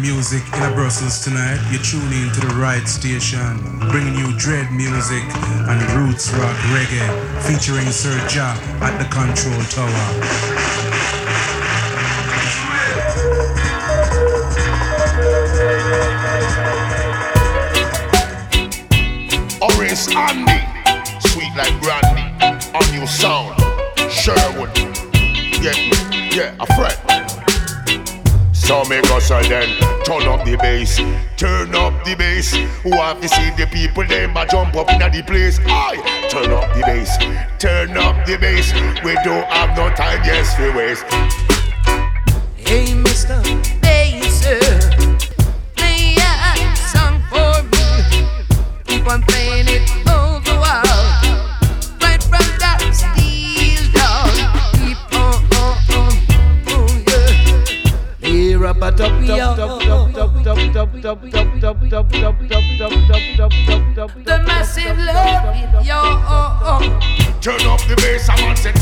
music in a Brussels tonight, you're tuning to the right station, bringing you dread music and roots rock reggae, featuring Sir Ja at the control tower. Oris Andy, sweet like brandy, on new sound, Sherwood, me, yeah, a friend. So us a then turn up the bass, turn up the bass. Who have to see the people them a jump up in the place? Aye, turn up the bass, turn up the bass. We don't have no time, yes, we waste. Hey, Mr. universe. I want to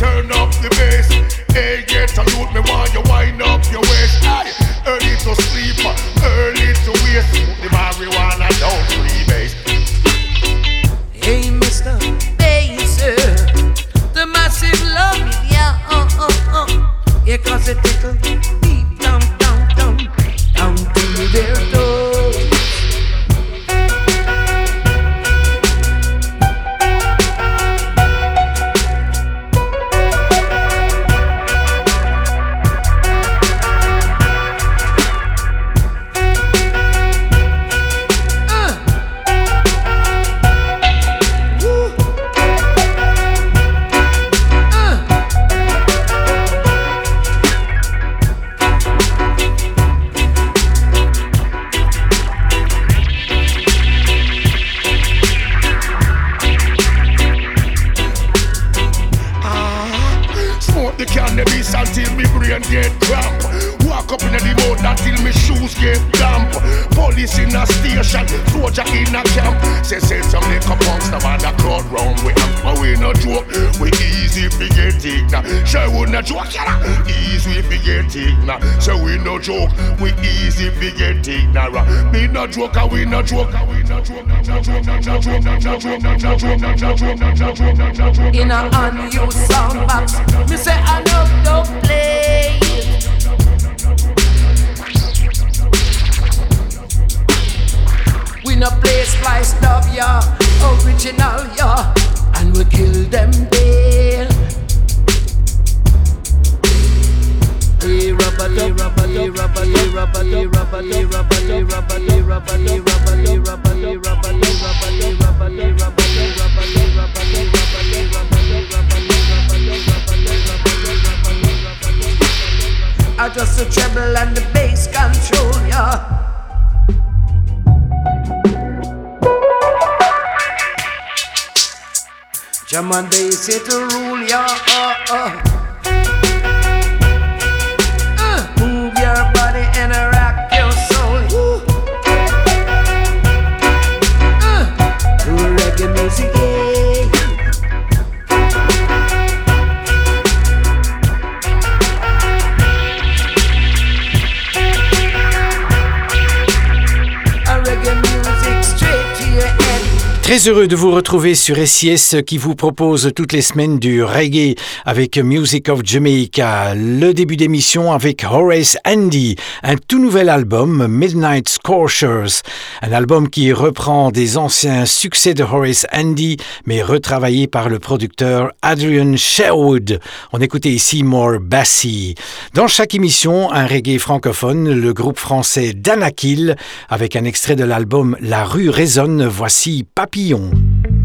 Heureux de vous retrouver sur SIS qui vous propose toutes les semaines du reggae avec Music of Jamaica. Le début d'émission avec Horace Andy, un tout nouvel album, Midnight Scorchers. Un album qui reprend des anciens succès de Horace Andy, mais retravaillé par le producteur Adrian Sherwood. On écoutait ici More Bassy. Dans chaque émission, un reggae francophone, le groupe français Danakil, avec un extrait de l'album La rue résonne. Voici Papillon. Guillon.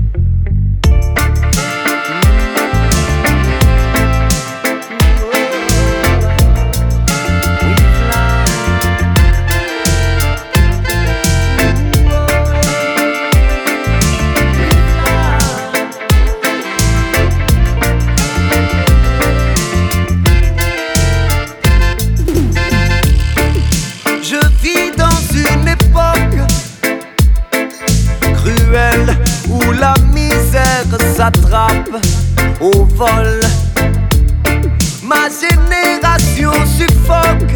Ma génération suffoque.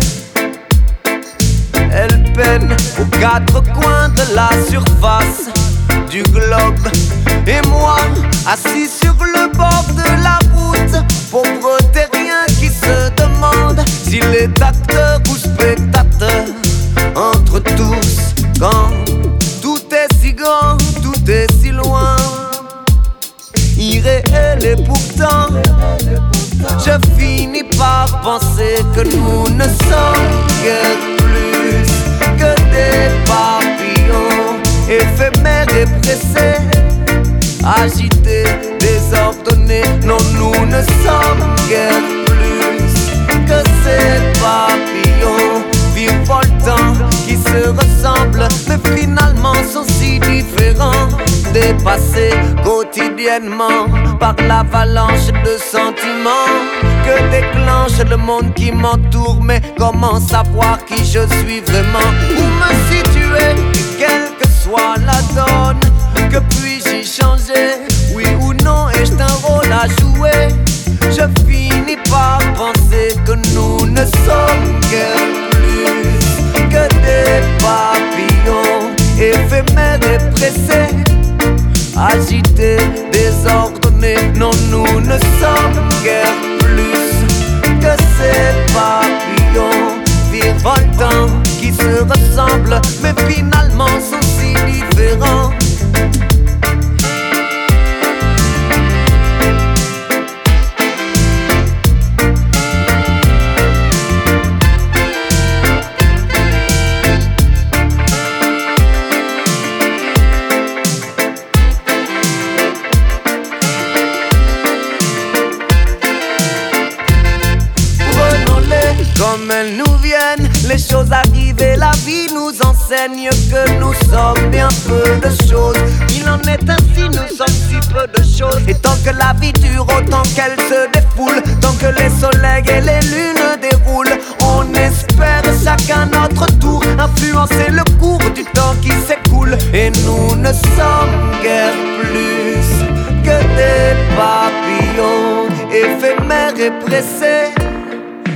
Elle peine aux quatre coins de la surface du globe. Et moi, assis sur le bord de la route, pauvre terrien qui se demande s'il est acteur ou spectateur entre tous quand tout est si grand, tout est si loin. Et pourtant, je finis par penser que nous ne sommes que plus que des papillons éphémères et pressés, agités, désordonnés. Non, nous ne sommes que plus que ces papillons virevoltants qui se ressemblent, mais finalement sont si différents? Dépassés quotidiennement par l'avalanche de sentiments que déclenche le monde qui m'entoure. Mais comment savoir qui je suis vraiment? Où me situer? quelle que soit la donne, que puis-je y changer? Oui ou non, ai-je un rôle à jouer? Je finis par penser que nous ne sommes que plus que des papillons éphémères et pressés, agités, désordonnés. Non, nous ne sommes guère plus que ces papillons virevoltants qui se ressemblent, mais finalement sont si différents. Elles nous viennent. Les choses arrivent et la vie nous enseigne que nous sommes bien peu de choses. Il en est ainsi, nous sommes si peu de choses. Et tant que la vie dure, autant qu'elle se défoule, tant que les soleils et les lunes déroulent, on espère chacun notre tour influencer le cours du temps qui s'écoule. Et nous ne sommes guère plus que des papillons éphémères et pressés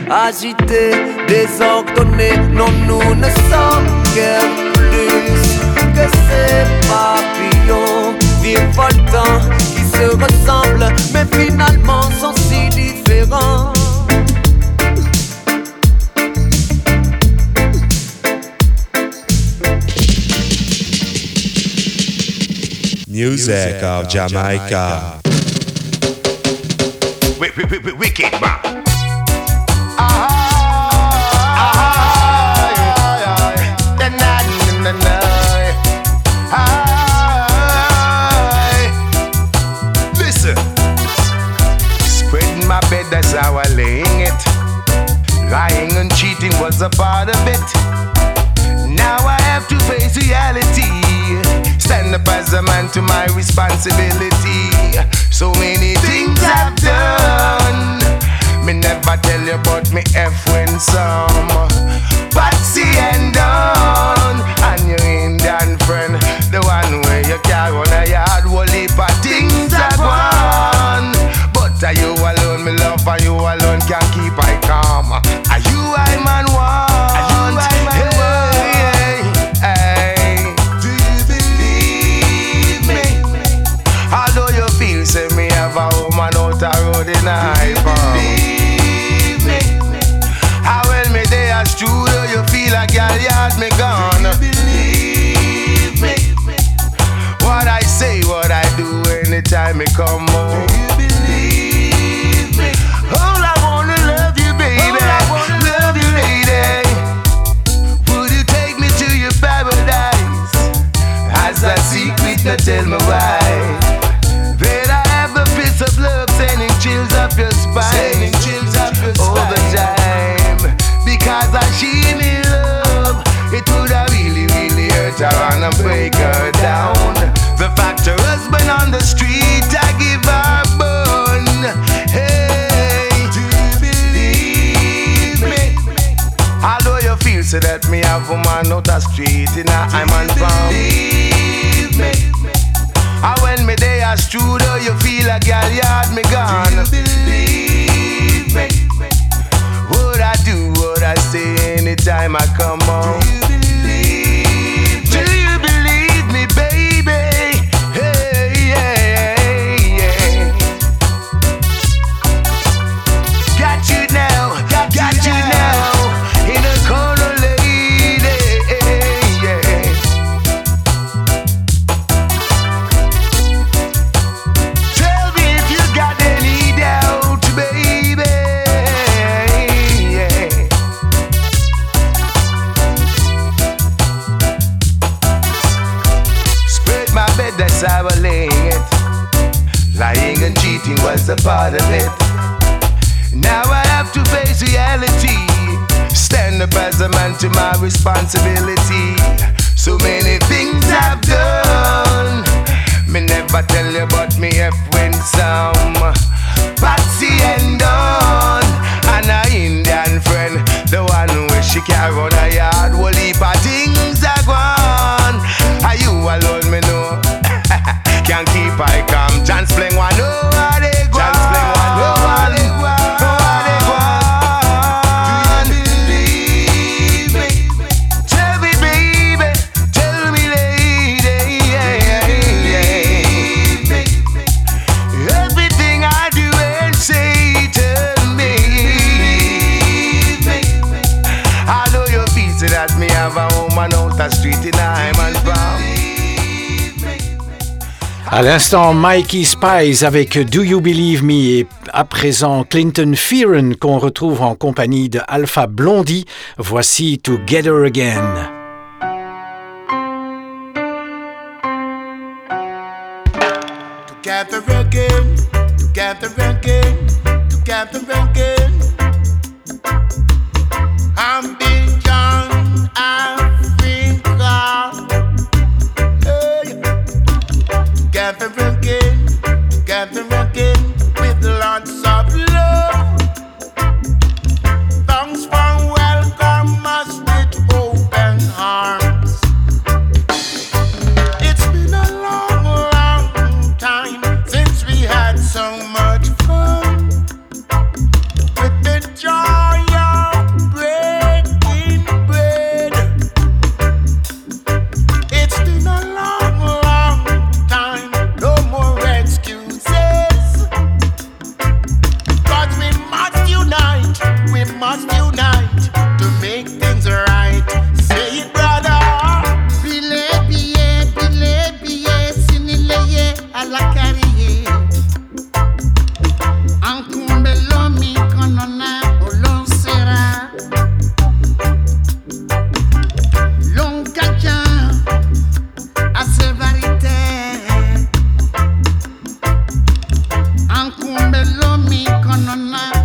agités, désordonnés. Non, nous ne sommes que plus que ces papillons virevoltants qui se ressemblent, mais finalement sont si différents. Music of Jamaica. Wicked man. A part of it. Now I have to face reality. Stand up as a man to my responsibility. So many things I've done. Me never tell you about me F when some. Come home believe me? All I wanna love you baby. All I wanna Love you lady. Would you take me to your paradise? As a secret, now tell me why street in a I'm on À l'instant, Mikey Spies avec Do You Believe Me et à présent Clinton Fearon qu'on retrouve en compagnie de Alpha Blondie. Voici Together again, together again, together again. no, no, na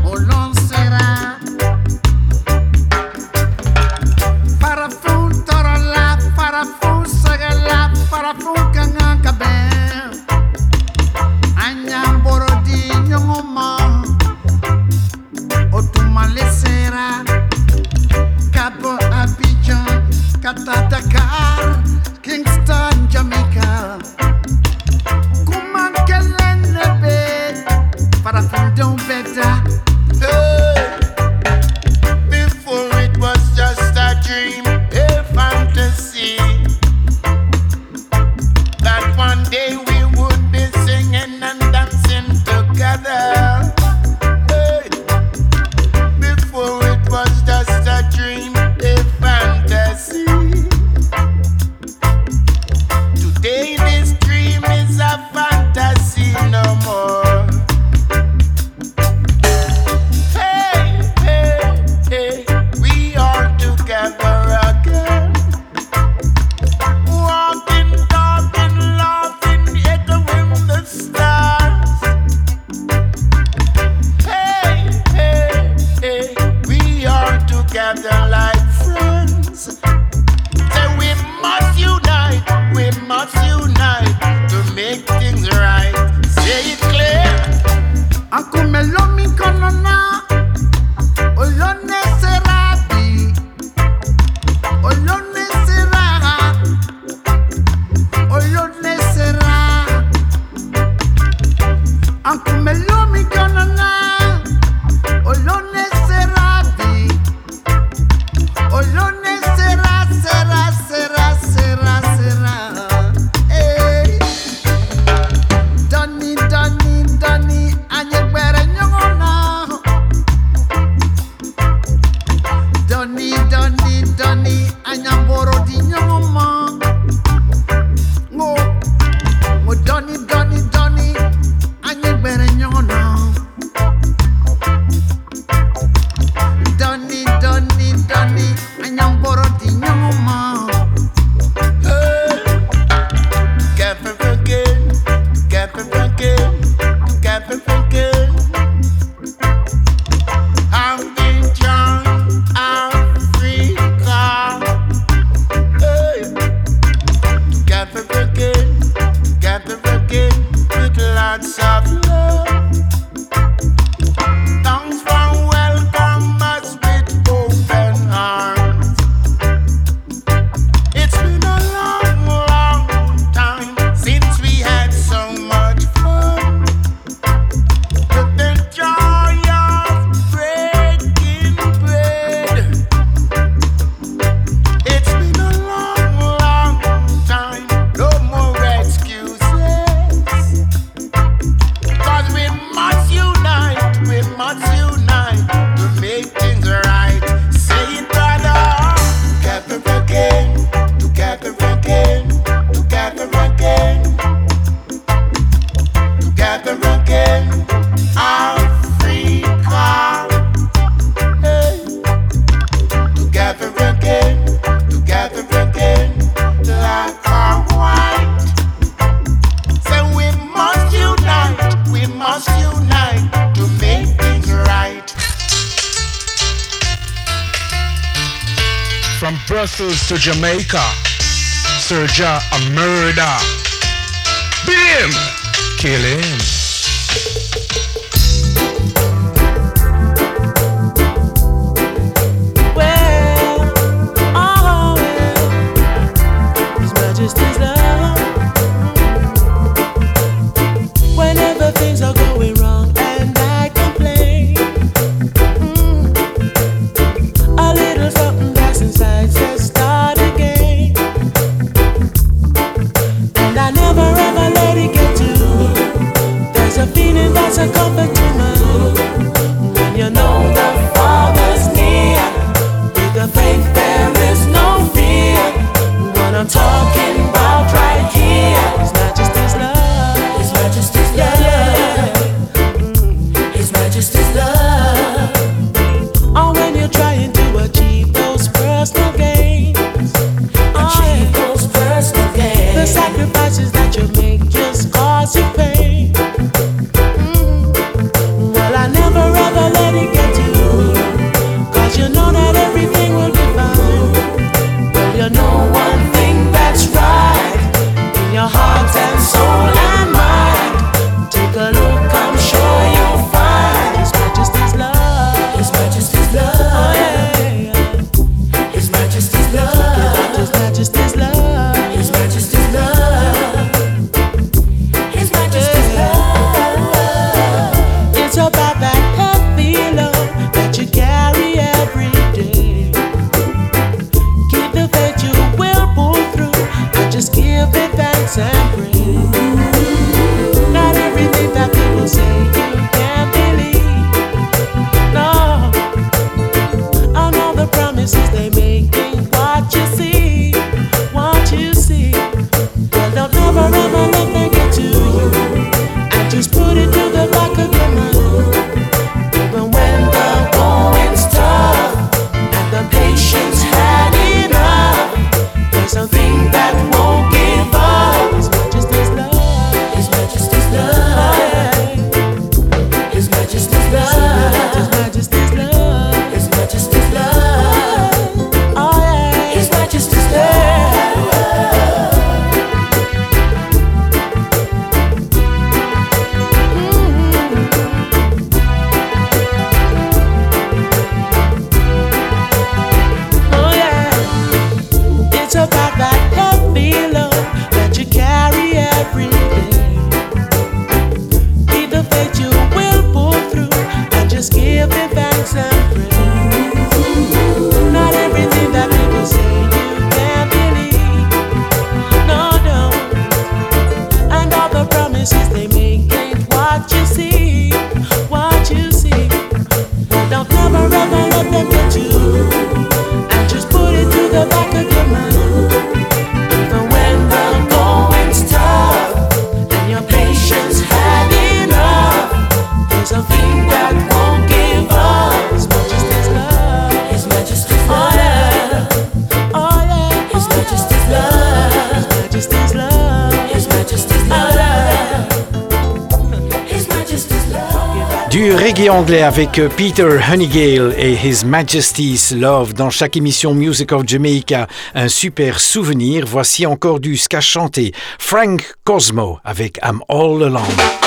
From Brussels to Jamaica, Serja a murder. Beat him! Kill him. anglais avec euh, Peter Honeygale et His Majesty's Love dans chaque émission Music of Jamaica, un super souvenir. Voici encore du ska chanté. Frank Cosmo avec I'm All Alone.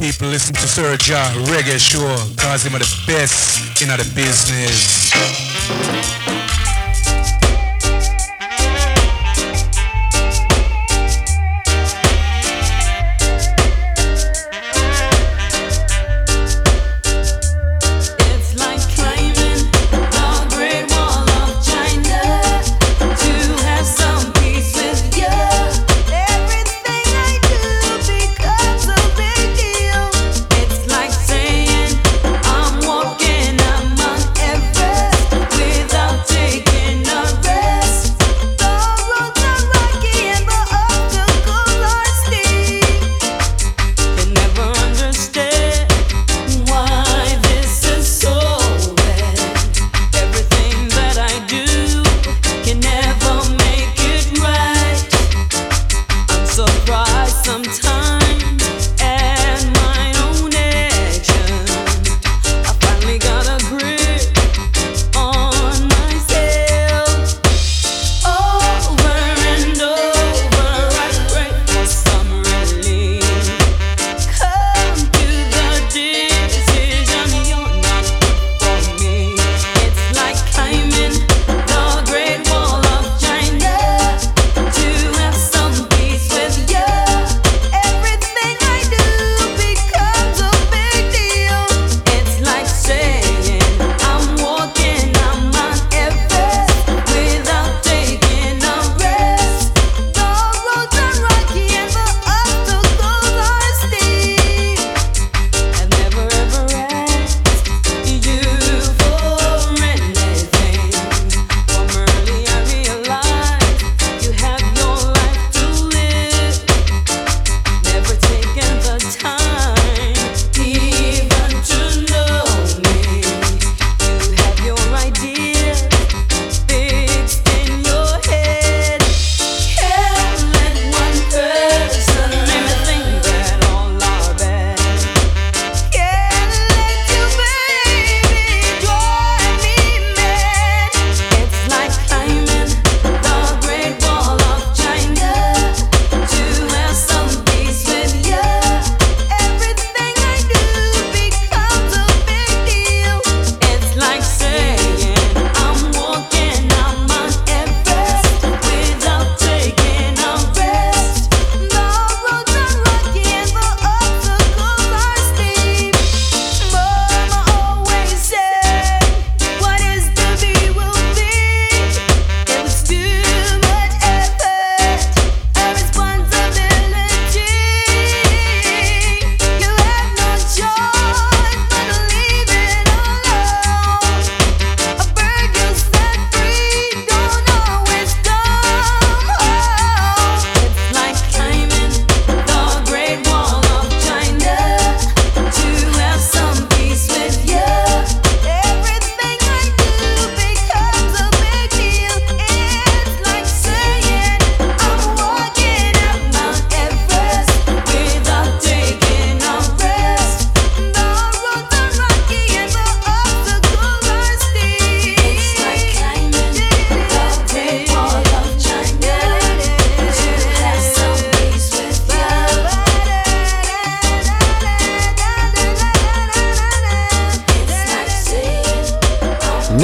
People listen to Sir Jah Reggae Show cause him are the best in the business.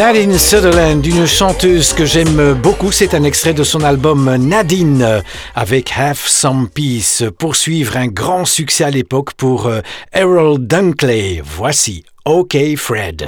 Nadine Sutherland, une chanteuse que j'aime beaucoup, c'est un extrait de son album Nadine avec Have Some Peace. Poursuivre un grand succès à l'époque pour euh, Errol Dunkley. Voici OK Fred.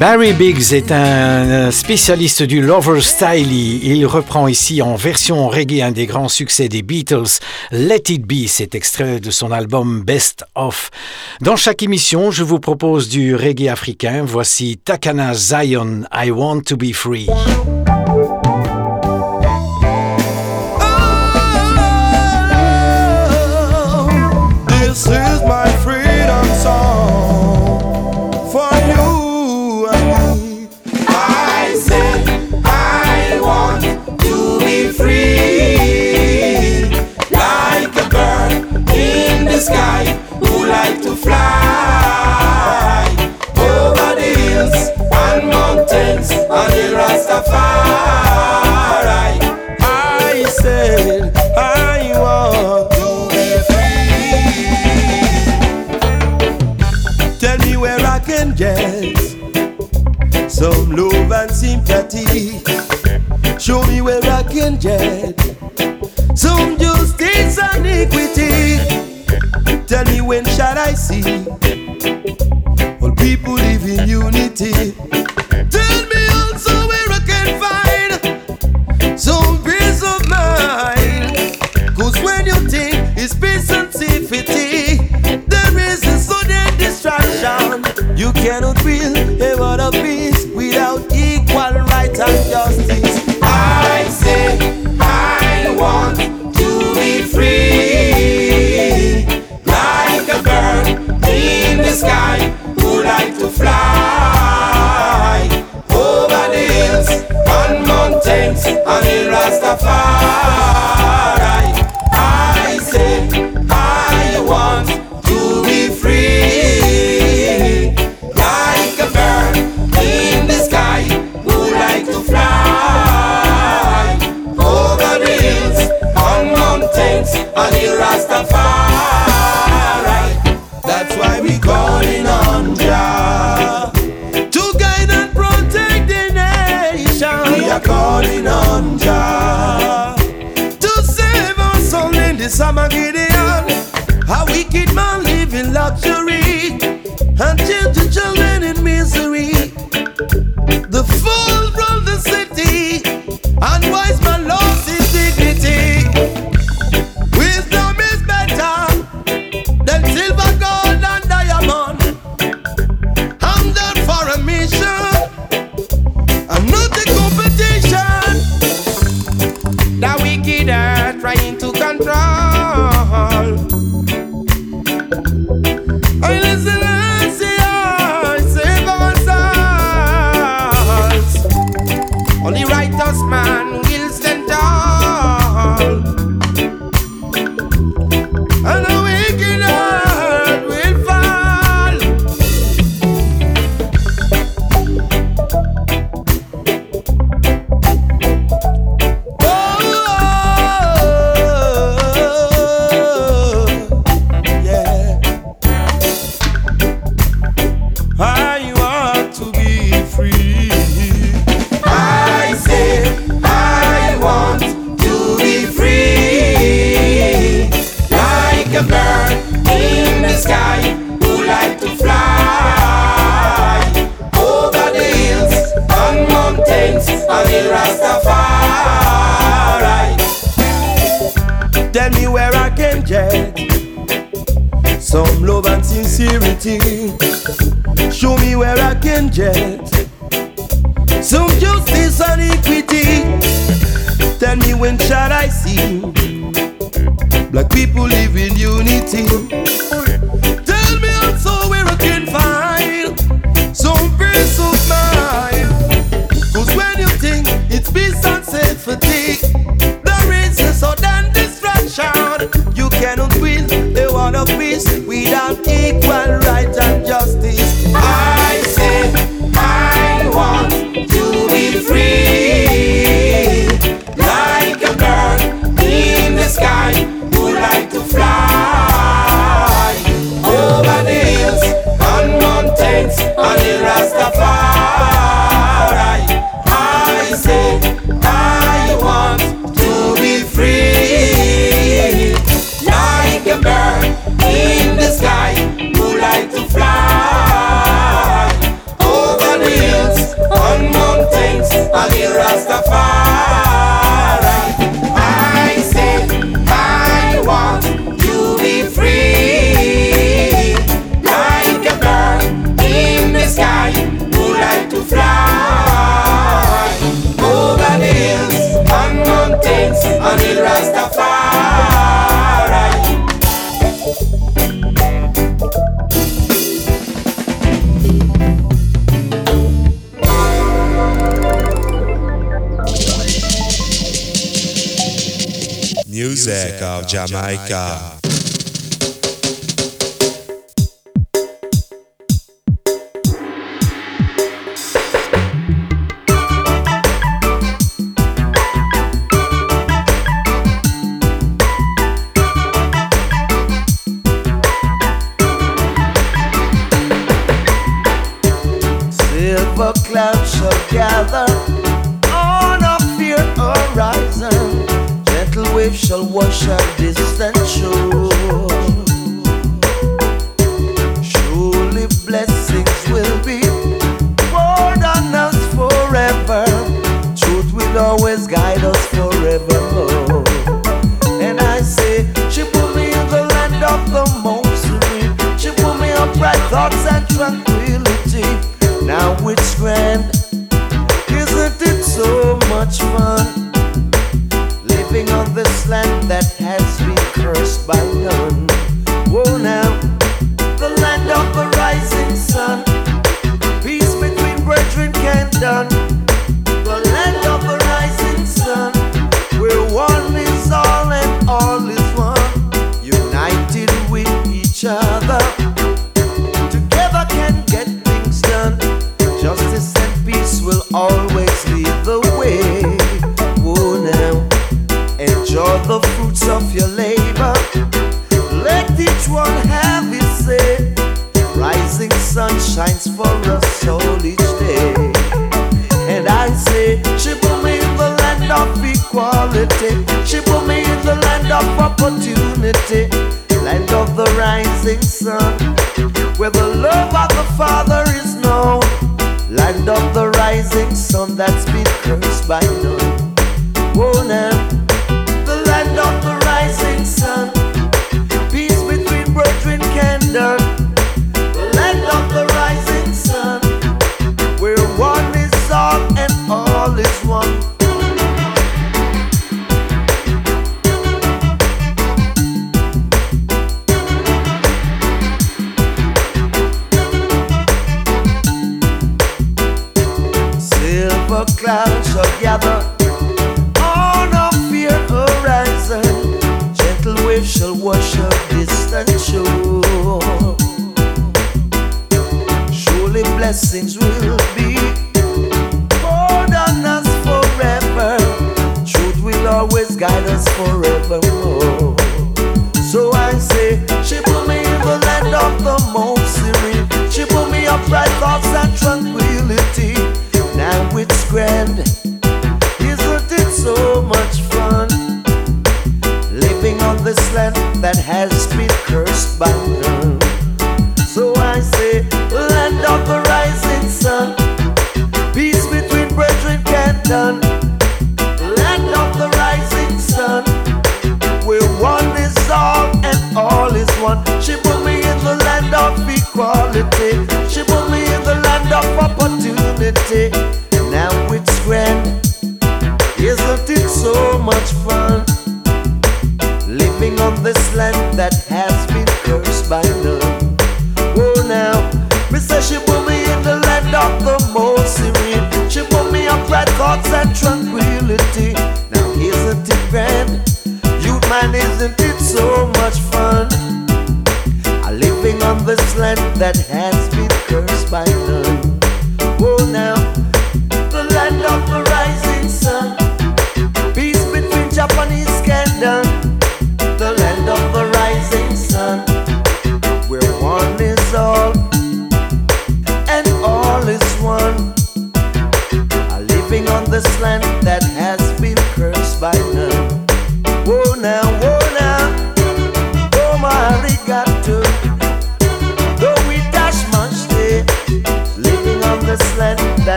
Barry Biggs est un spécialiste du lover style. Il reprend ici en version reggae un des grands succès des Beatles, Let It Be, cet extrait de son album Best Of. Dans chaque émission, je vous propose du reggae africain. Voici Takana Zion, I Want to Be Free. Show me where I can get some justice and equity. Tell me when shall I see all people live in unity. Tell me also where I can find some peace of mind. Cause when you think it's peace and safety, there is a sudden distraction. You cannot feel a world of peace without equal right and justice. I say I want to be free, like a bird in the sky who like to fly over the hills and mountains and the Rastafari. project. Some love and sincerity. Show me where I can get. Some justice and equity. Tell me when shall I see black people live in unity? Tell me also where I can find some peace of mind. Cause when you think it's peace and safety. cannot win the world of peace without equal rights and justice. I say, I want to be free, like a bird in the sky who like to fly over the hills and mountains and the Rastafari. fly over the hills on mountains. I hear Rastafari. music of Jamaica.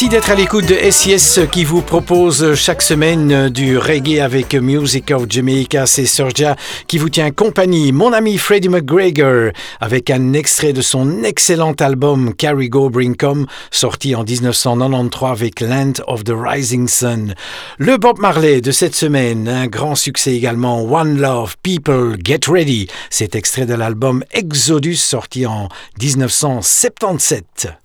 Merci d'être à l'écoute de SIS qui vous propose chaque semaine euh, du reggae avec Music of Jamaica. C'est Sorja qui vous tient compagnie. Mon ami Freddie McGregor avec un extrait de son excellent album Carry Go Bring Come sorti en 1993 avec Land of the Rising Sun. Le Bob Marley de cette semaine, un grand succès également, One Love, People, Get Ready. C'est extrait de l'album Exodus sorti en 1977.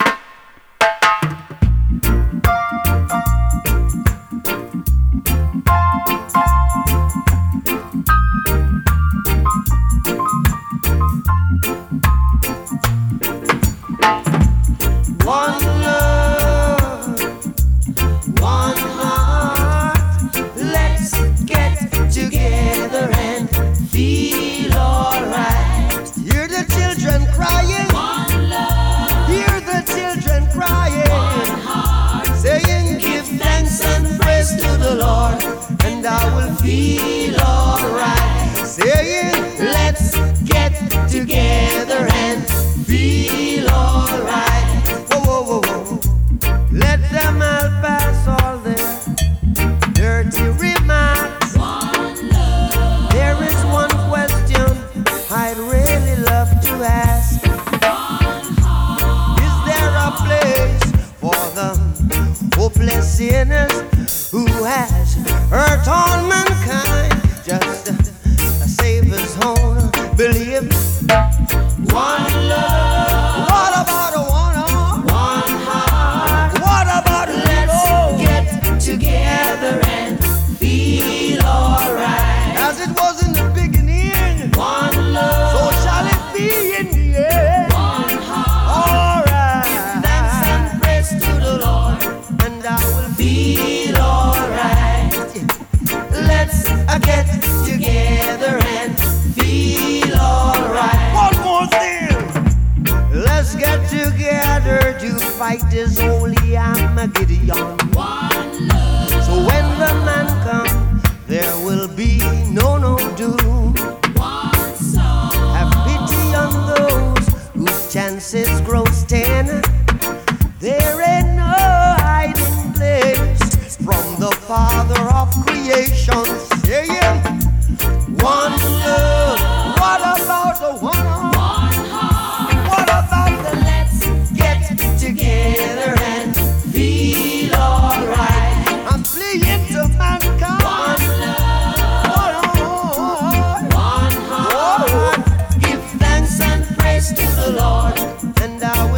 One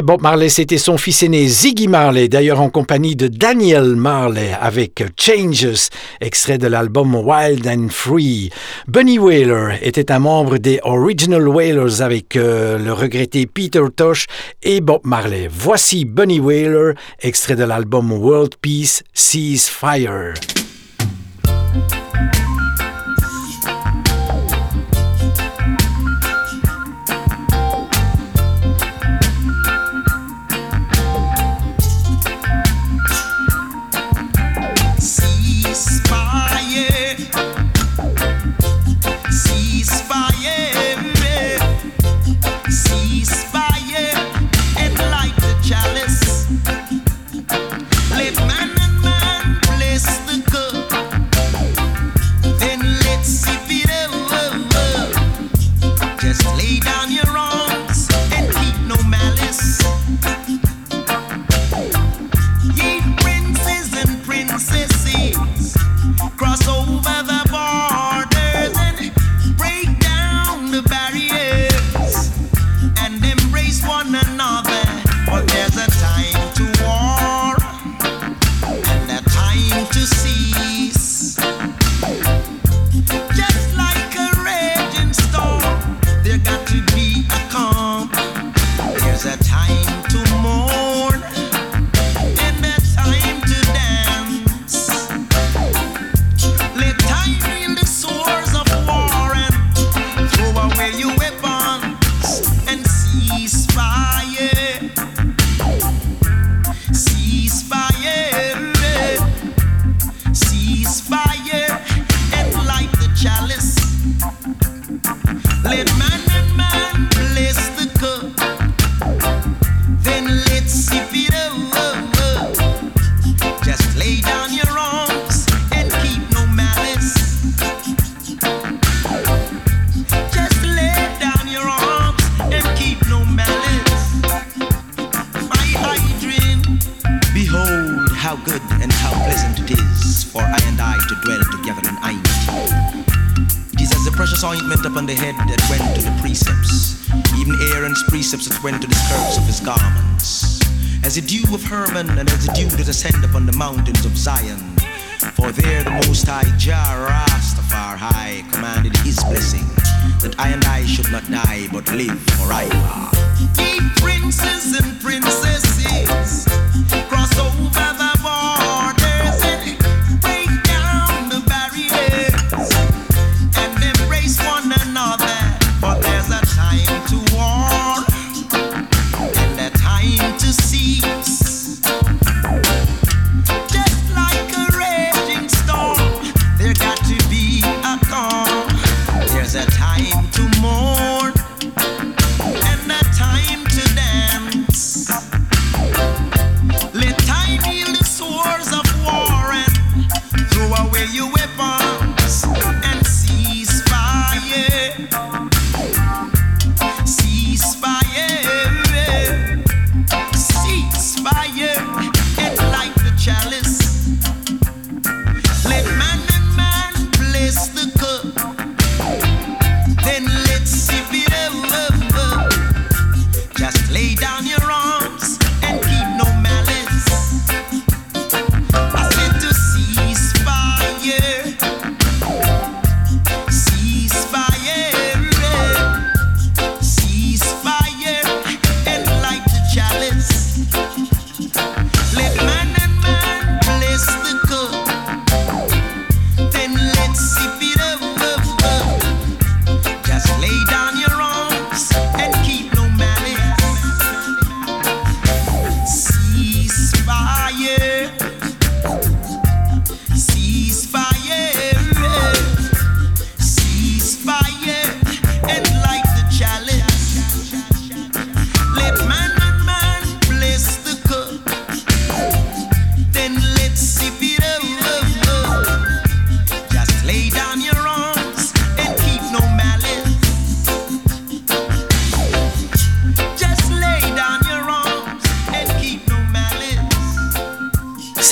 Bob Marley, c'était son fils aîné Ziggy Marley, d'ailleurs en compagnie de Daniel Marley avec Changes, extrait de l'album Wild and Free. Bunny Whaler était un membre des Original Whalers avec euh, le regretté Peter Tosh et Bob Marley. Voici Bunny Whaler, extrait de l'album World Peace, Ceasefire.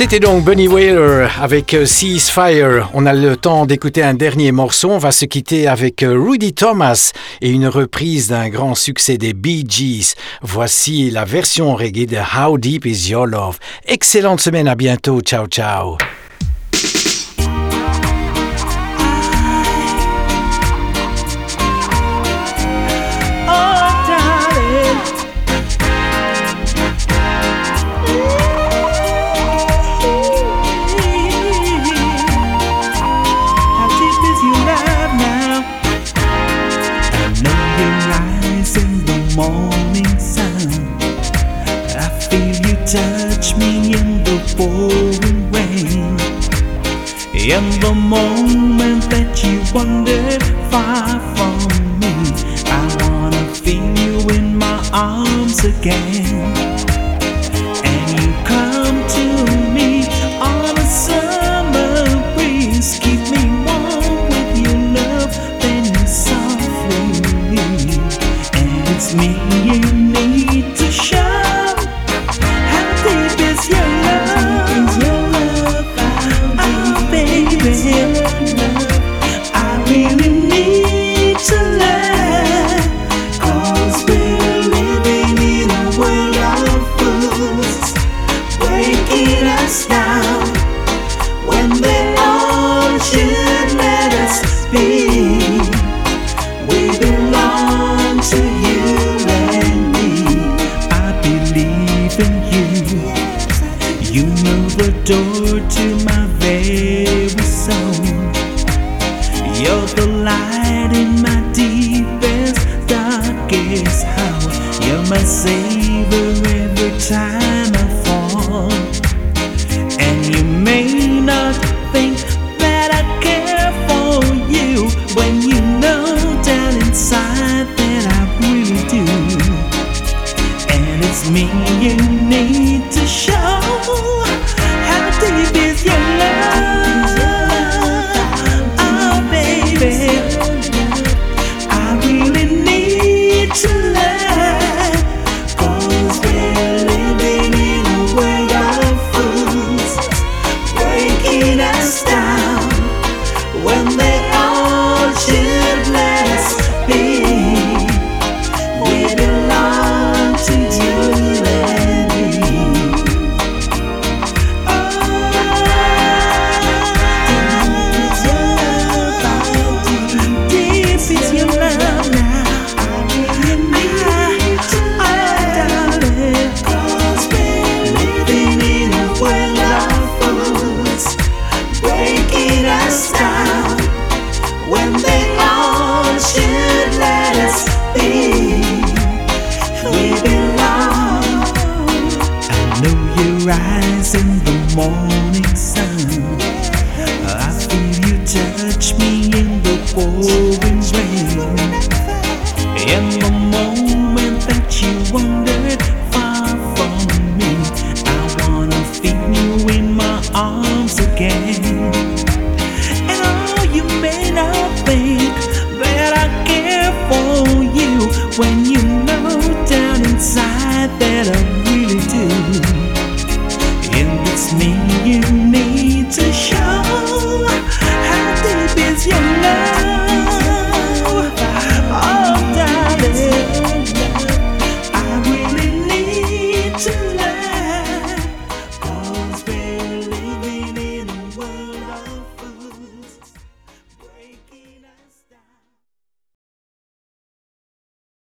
C'était donc Bunny Whaler avec euh, Cease Fire. On a le temps d'écouter un dernier morceau. On va se quitter avec euh, Rudy Thomas et une reprise d'un grand succès des Bee Gees. Voici la version reggae de How Deep Is Your Love. Excellente semaine, à bientôt. Ciao, ciao.